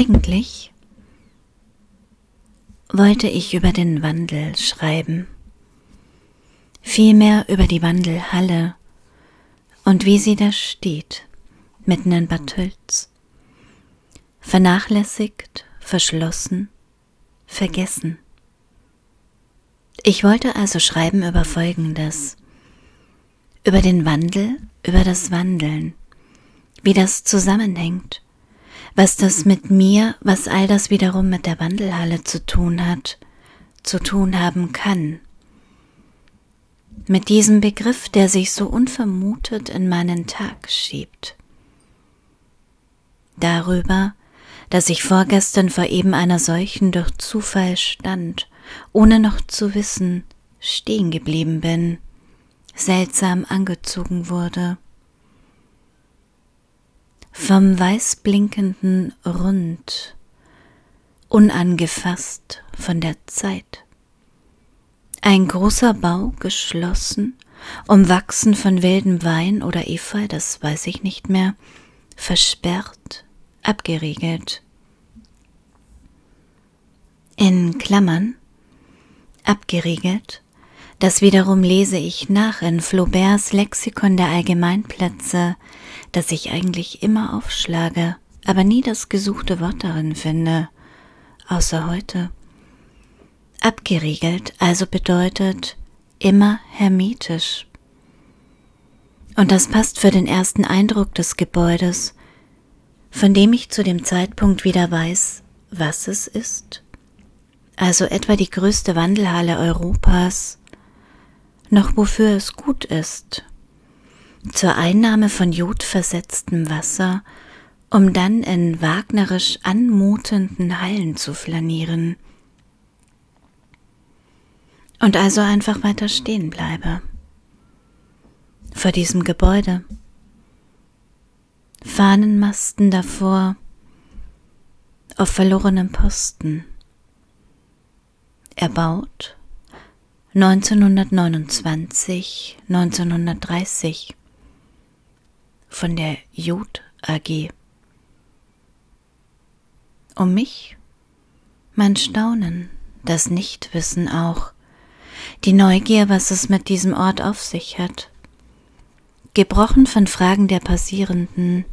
Eigentlich wollte ich über den Wandel schreiben, vielmehr über die Wandelhalle und wie sie da steht, mitten in Bad Tölz, vernachlässigt, verschlossen, vergessen. Ich wollte also schreiben über Folgendes, über den Wandel, über das Wandeln, wie das zusammenhängt, was das mit mir, was all das wiederum mit der Wandelhalle zu tun hat, zu tun haben kann. Mit diesem Begriff, der sich so unvermutet in meinen Tag schiebt. Darüber, dass ich vorgestern vor eben einer solchen durch Zufall stand, ohne noch zu wissen, stehen geblieben bin, seltsam angezogen wurde vom weißblinkenden Rund, unangefasst von der Zeit. Ein großer Bau geschlossen, umwachsen von wildem Wein oder Efeu, das weiß ich nicht mehr, versperrt, abgeriegelt. In Klammern, abgeriegelt, das wiederum lese ich nach in Flauberts Lexikon der Allgemeinplätze, das ich eigentlich immer aufschlage, aber nie das gesuchte Wort darin finde, außer heute. Abgeriegelt also bedeutet immer hermetisch. Und das passt für den ersten Eindruck des Gebäudes, von dem ich zu dem Zeitpunkt wieder weiß, was es ist. Also etwa die größte Wandelhalle Europas, noch wofür es gut ist, zur Einnahme von jodversetztem Wasser, um dann in wagnerisch anmutenden Hallen zu flanieren. Und also einfach weiter stehen bleibe. Vor diesem Gebäude. Fahnenmasten davor, auf verlorenem Posten. Erbaut 1929, 1930 von der Jod AG. Um mich mein Staunen, das Nichtwissen auch, die Neugier, was es mit diesem Ort auf sich hat, gebrochen von Fragen der Passierenden,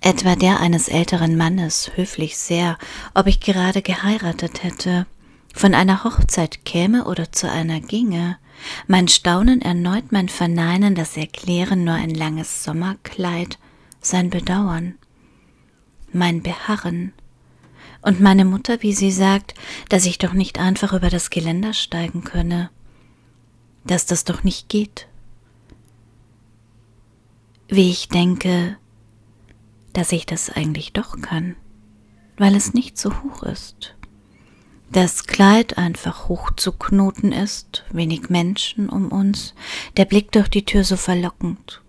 etwa der eines älteren Mannes, höflich sehr, ob ich gerade geheiratet hätte, von einer Hochzeit käme oder zu einer ginge, mein Staunen erneut, mein Verneinen, das Erklären nur ein langes Sommerkleid, sein Bedauern, mein Beharren, und meine Mutter, wie sie sagt, dass ich doch nicht einfach über das Geländer steigen könne, dass das doch nicht geht. Wie ich denke, dass ich das eigentlich doch kann, weil es nicht so hoch ist das Kleid einfach hochzuknoten ist, wenig Menschen um uns, der Blick durch die Tür so verlockend.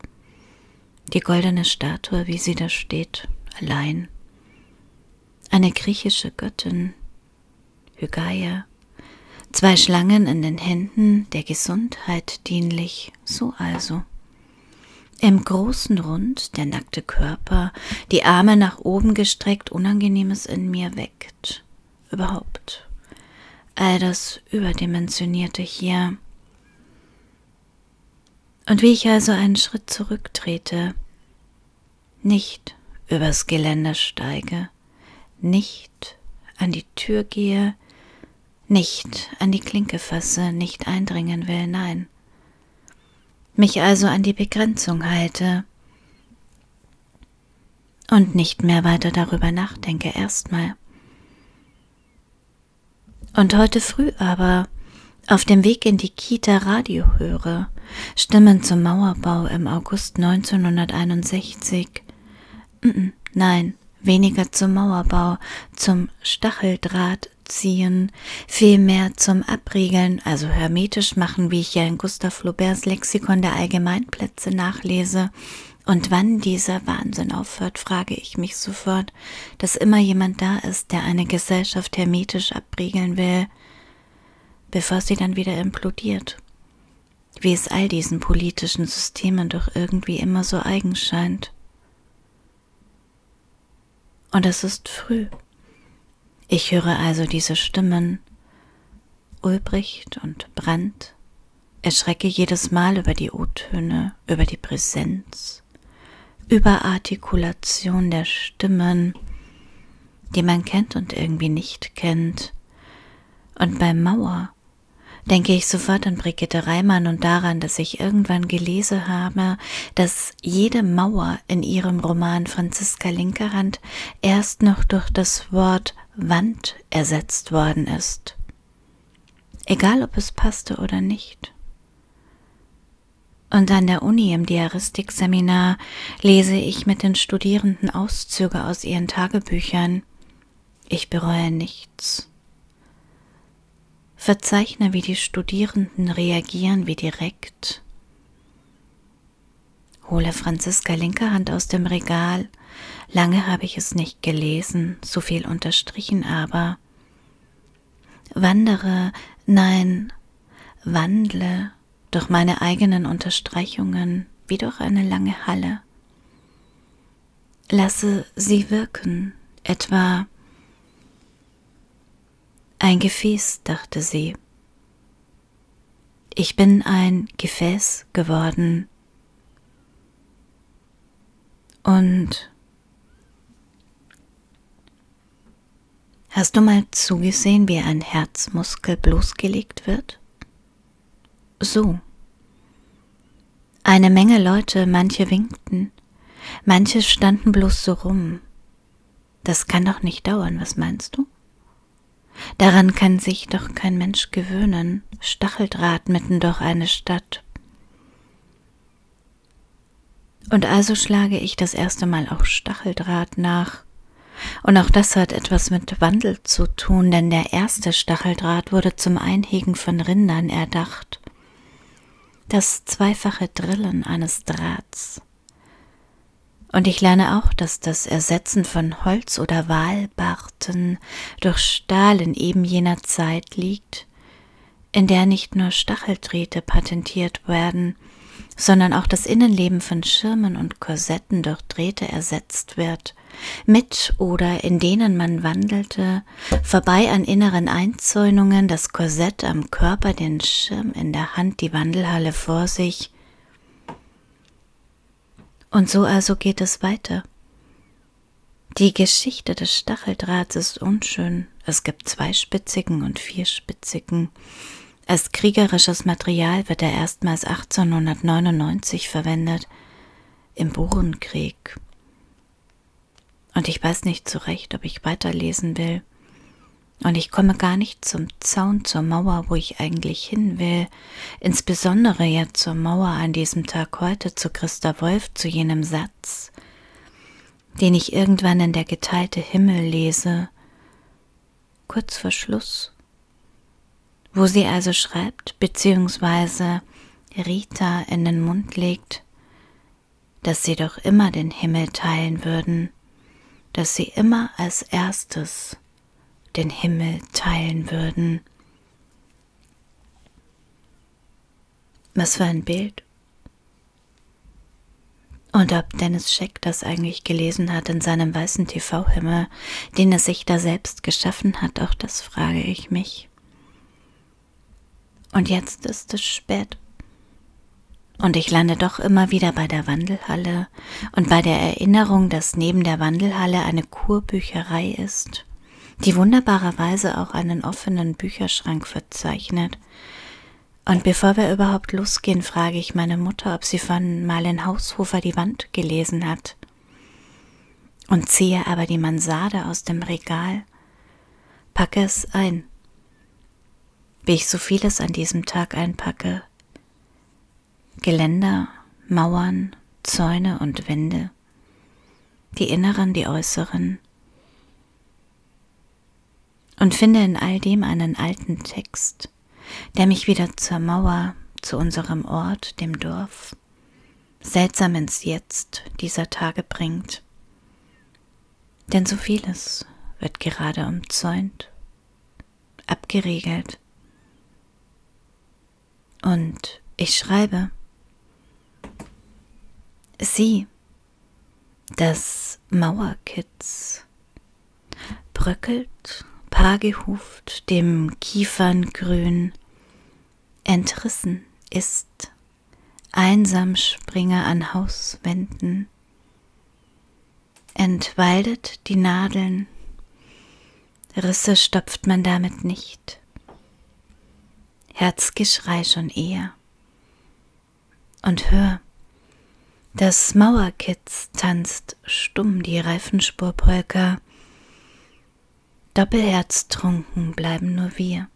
Die goldene Statue, wie sie da steht, allein. Eine griechische Göttin, Hygeia, zwei Schlangen in den Händen, der Gesundheit dienlich, so also. Im großen Rund der nackte Körper, die Arme nach oben gestreckt, Unangenehmes in mir weckt. Überhaupt all das Überdimensionierte hier. Und wie ich also einen Schritt zurücktrete, nicht übers Geländer steige, nicht an die Tür gehe, nicht an die Klinke fasse, nicht eindringen will, nein. Mich also an die Begrenzung halte und nicht mehr weiter darüber nachdenke erstmal. Und heute früh aber auf dem Weg in die Kita Radio höre, Stimmen zum Mauerbau im August 1961. Nein, weniger zum Mauerbau, zum Stacheldrahtziehen, vielmehr zum Abriegeln, also hermetisch machen, wie ich ja in Gustav Flauberts Lexikon der Allgemeinplätze nachlese, und wann dieser Wahnsinn aufhört, frage ich mich sofort, dass immer jemand da ist, der eine Gesellschaft hermetisch abriegeln will, bevor sie dann wieder implodiert. Wie es all diesen politischen Systemen doch irgendwie immer so eigen scheint. Und es ist früh. Ich höre also diese Stimmen, Ulbricht und Brandt, erschrecke jedes Mal über die O-Töne, über die Präsenz, über Artikulation der Stimmen, die man kennt und irgendwie nicht kennt. Und beim Mauer denke ich sofort an Brigitte Reimann und daran, dass ich irgendwann gelesen habe, dass jede Mauer in ihrem Roman Franziska Linkerhand erst noch durch das Wort Wand ersetzt worden ist. Egal ob es passte oder nicht. Und an der Uni im Diaristikseminar lese ich mit den Studierenden Auszüge aus ihren Tagebüchern. Ich bereue nichts. Verzeichne, wie die Studierenden reagieren, wie direkt. Hole Franziska linke Hand aus dem Regal. Lange habe ich es nicht gelesen, so viel unterstrichen aber. Wandere, nein, wandle durch meine eigenen Unterstreichungen wie durch eine lange Halle. Lasse sie wirken, etwa ein Gefäß, dachte sie. Ich bin ein Gefäß geworden. Und hast du mal zugesehen, wie ein Herzmuskel bloßgelegt wird? So. Eine Menge Leute, manche winkten, manche standen bloß so rum. Das kann doch nicht dauern, was meinst du? Daran kann sich doch kein Mensch gewöhnen, Stacheldraht mitten durch eine Stadt. Und also schlage ich das erste Mal auch Stacheldraht nach. Und auch das hat etwas mit Wandel zu tun, denn der erste Stacheldraht wurde zum Einhegen von Rindern erdacht. Das zweifache Drillen eines Drahts. Und ich lerne auch, dass das Ersetzen von Holz oder Walbarten durch Stahl in eben jener Zeit liegt, in der nicht nur Stacheldrähte patentiert werden, sondern auch das Innenleben von Schirmen und Korsetten durch Drähte ersetzt wird, mit oder in denen man wandelte, vorbei an inneren Einzäunungen, das Korsett am Körper, den Schirm in der Hand, die Wandelhalle vor sich, und so also geht es weiter. Die Geschichte des Stacheldrahts ist unschön. Es gibt zweispitzigen und vierspitzigen. Als kriegerisches Material wird er erstmals 1899 verwendet, im Burenkrieg. Und ich weiß nicht so recht, ob ich weiterlesen will. Und ich komme gar nicht zum Zaun, zur Mauer, wo ich eigentlich hin will, insbesondere ja zur Mauer an diesem Tag heute, zu Christa Wolf, zu jenem Satz, den ich irgendwann in der geteilte Himmel lese, kurz vor Schluss, wo sie also schreibt, beziehungsweise Rita in den Mund legt, dass sie doch immer den Himmel teilen würden, dass sie immer als erstes den Himmel teilen würden. Was für ein Bild. Und ob Dennis Scheck das eigentlich gelesen hat in seinem weißen TV-Himmel, den er sich da selbst geschaffen hat, auch das frage ich mich. Und jetzt ist es spät. Und ich lande doch immer wieder bei der Wandelhalle und bei der Erinnerung, dass neben der Wandelhalle eine Kurbücherei ist die wunderbarerweise auch einen offenen Bücherschrank verzeichnet. Und bevor wir überhaupt losgehen, frage ich meine Mutter, ob sie von Marlen Haushofer die Wand gelesen hat. Und ziehe aber die Mansarde aus dem Regal, packe es ein, wie ich so vieles an diesem Tag einpacke. Geländer, Mauern, Zäune und Wände, die inneren, die äußeren, und finde in all dem einen alten Text, der mich wieder zur Mauer, zu unserem Ort, dem Dorf, seltsam ins Jetzt dieser Tage bringt. Denn so vieles wird gerade umzäunt, abgeriegelt. Und ich schreibe, sie, das Mauerkitz, bröckelt, paargehuft, dem Kieferngrün entrissen ist, einsam Springer an Hauswänden, entwaldet die Nadeln, Risse stopft man damit nicht, Herzgeschrei schon eher. Und hör, das Mauerkitz tanzt stumm die Reifenspurpolka, doppelherztrunken bleiben nur wir.